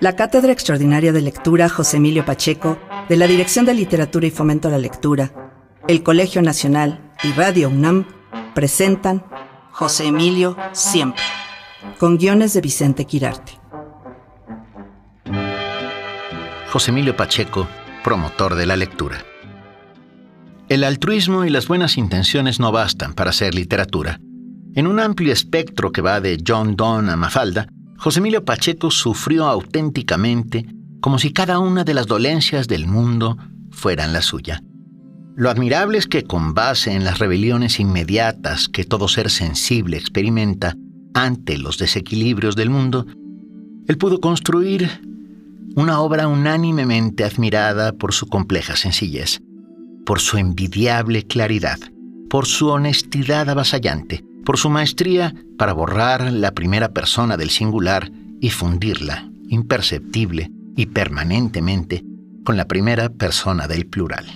La Cátedra Extraordinaria de Lectura José Emilio Pacheco, de la Dirección de Literatura y Fomento a la Lectura, el Colegio Nacional y Radio UNAM presentan José Emilio Siempre, con guiones de Vicente Quirarte. José Emilio Pacheco, promotor de la lectura. El altruismo y las buenas intenciones no bastan para hacer literatura. En un amplio espectro que va de John Donne a Mafalda, José Emilio Pacheco sufrió auténticamente como si cada una de las dolencias del mundo fueran la suya. Lo admirable es que con base en las rebeliones inmediatas que todo ser sensible experimenta ante los desequilibrios del mundo, él pudo construir una obra unánimemente admirada por su compleja sencillez, por su envidiable claridad, por su honestidad avasallante, por su maestría para borrar la primera persona del singular y fundirla, imperceptible y permanentemente, con la primera persona del plural.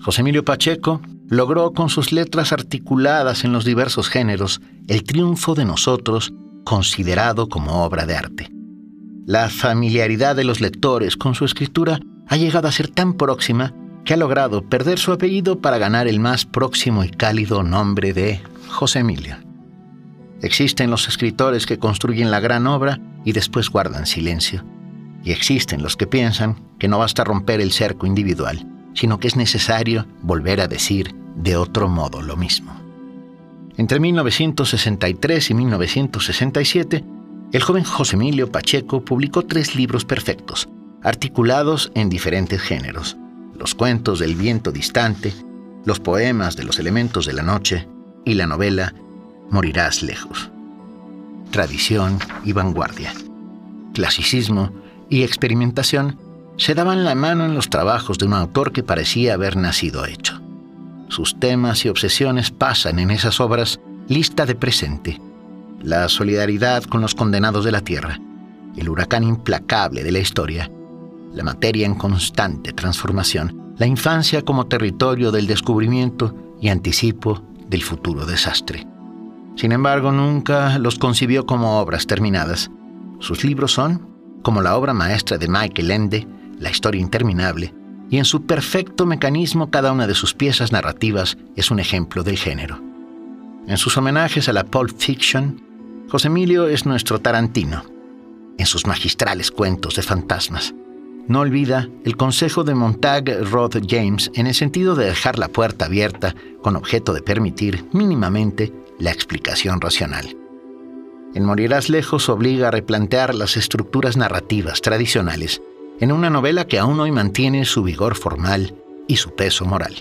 José Emilio Pacheco logró con sus letras articuladas en los diversos géneros el triunfo de nosotros considerado como obra de arte. La familiaridad de los lectores con su escritura ha llegado a ser tan próxima que ha logrado perder su apellido para ganar el más próximo y cálido nombre de José Emilio. Existen los escritores que construyen la gran obra y después guardan silencio. Y existen los que piensan que no basta romper el cerco individual, sino que es necesario volver a decir de otro modo lo mismo. Entre 1963 y 1967, el joven José Emilio Pacheco publicó tres libros perfectos, articulados en diferentes géneros. Los cuentos del viento distante, los poemas de los elementos de la noche y la novela Morirás lejos. Tradición y vanguardia, clasicismo y experimentación se daban la mano en los trabajos de un autor que parecía haber nacido hecho. Sus temas y obsesiones pasan en esas obras lista de presente. La solidaridad con los condenados de la tierra, el huracán implacable de la historia, la materia en constante transformación, la infancia como territorio del descubrimiento y anticipo del futuro desastre. Sin embargo, nunca los concibió como obras terminadas. Sus libros son, como la obra maestra de Michael Ende, La historia interminable, y en su perfecto mecanismo cada una de sus piezas narrativas es un ejemplo del género. En sus homenajes a la Pulp Fiction, José Emilio es nuestro Tarantino, en sus magistrales cuentos de fantasmas. No olvida el consejo de Montag Rod James en el sentido de dejar la puerta abierta con objeto de permitir mínimamente la explicación racional. En Morirás lejos obliga a replantear las estructuras narrativas tradicionales en una novela que aún hoy mantiene su vigor formal y su peso moral.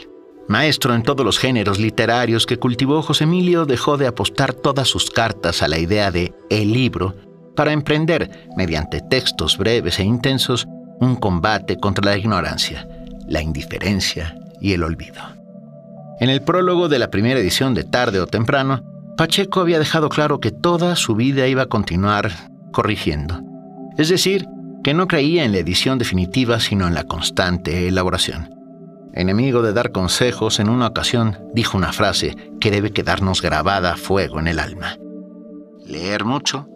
Maestro en todos los géneros literarios que cultivó José Emilio dejó de apostar todas sus cartas a la idea de el libro para emprender, mediante textos breves e intensos, un combate contra la ignorancia, la indiferencia y el olvido. En el prólogo de la primera edición de Tarde o Temprano, Pacheco había dejado claro que toda su vida iba a continuar corrigiendo, es decir, que no creía en la edición definitiva sino en la constante elaboración. Enemigo de dar consejos, en una ocasión dijo una frase que debe quedarnos grabada a fuego en el alma. Leer mucho,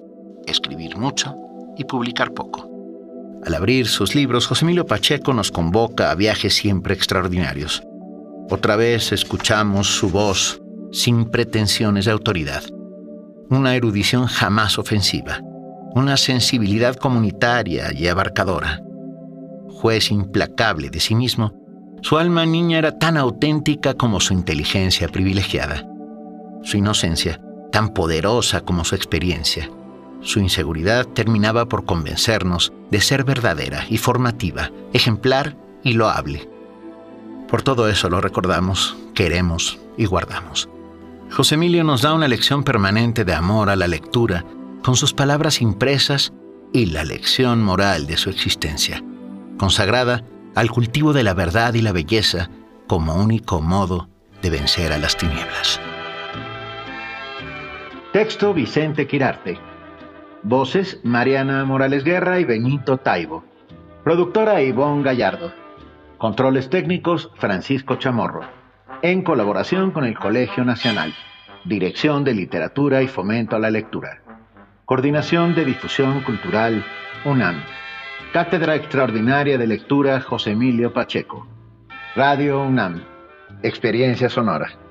escribir mucho y publicar poco. Al abrir sus libros, José Emilio Pacheco nos convoca a viajes siempre extraordinarios. Otra vez escuchamos su voz sin pretensiones de autoridad, una erudición jamás ofensiva, una sensibilidad comunitaria y abarcadora. Juez implacable de sí mismo, su alma niña era tan auténtica como su inteligencia privilegiada, su inocencia tan poderosa como su experiencia su inseguridad terminaba por convencernos de ser verdadera y formativa, ejemplar y loable. Por todo eso lo recordamos, queremos y guardamos. José Emilio nos da una lección permanente de amor a la lectura, con sus palabras impresas y la lección moral de su existencia, consagrada al cultivo de la verdad y la belleza como único modo de vencer a las tinieblas. Texto Vicente Quirarte. Voces, Mariana Morales Guerra y Benito Taibo. Productora Ivonne Gallardo. Controles técnicos, Francisco Chamorro. En colaboración con el Colegio Nacional. Dirección de Literatura y Fomento a la Lectura. Coordinación de Difusión Cultural, UNAM. Cátedra Extraordinaria de Lectura José Emilio Pacheco. Radio UNAM. Experiencia sonora.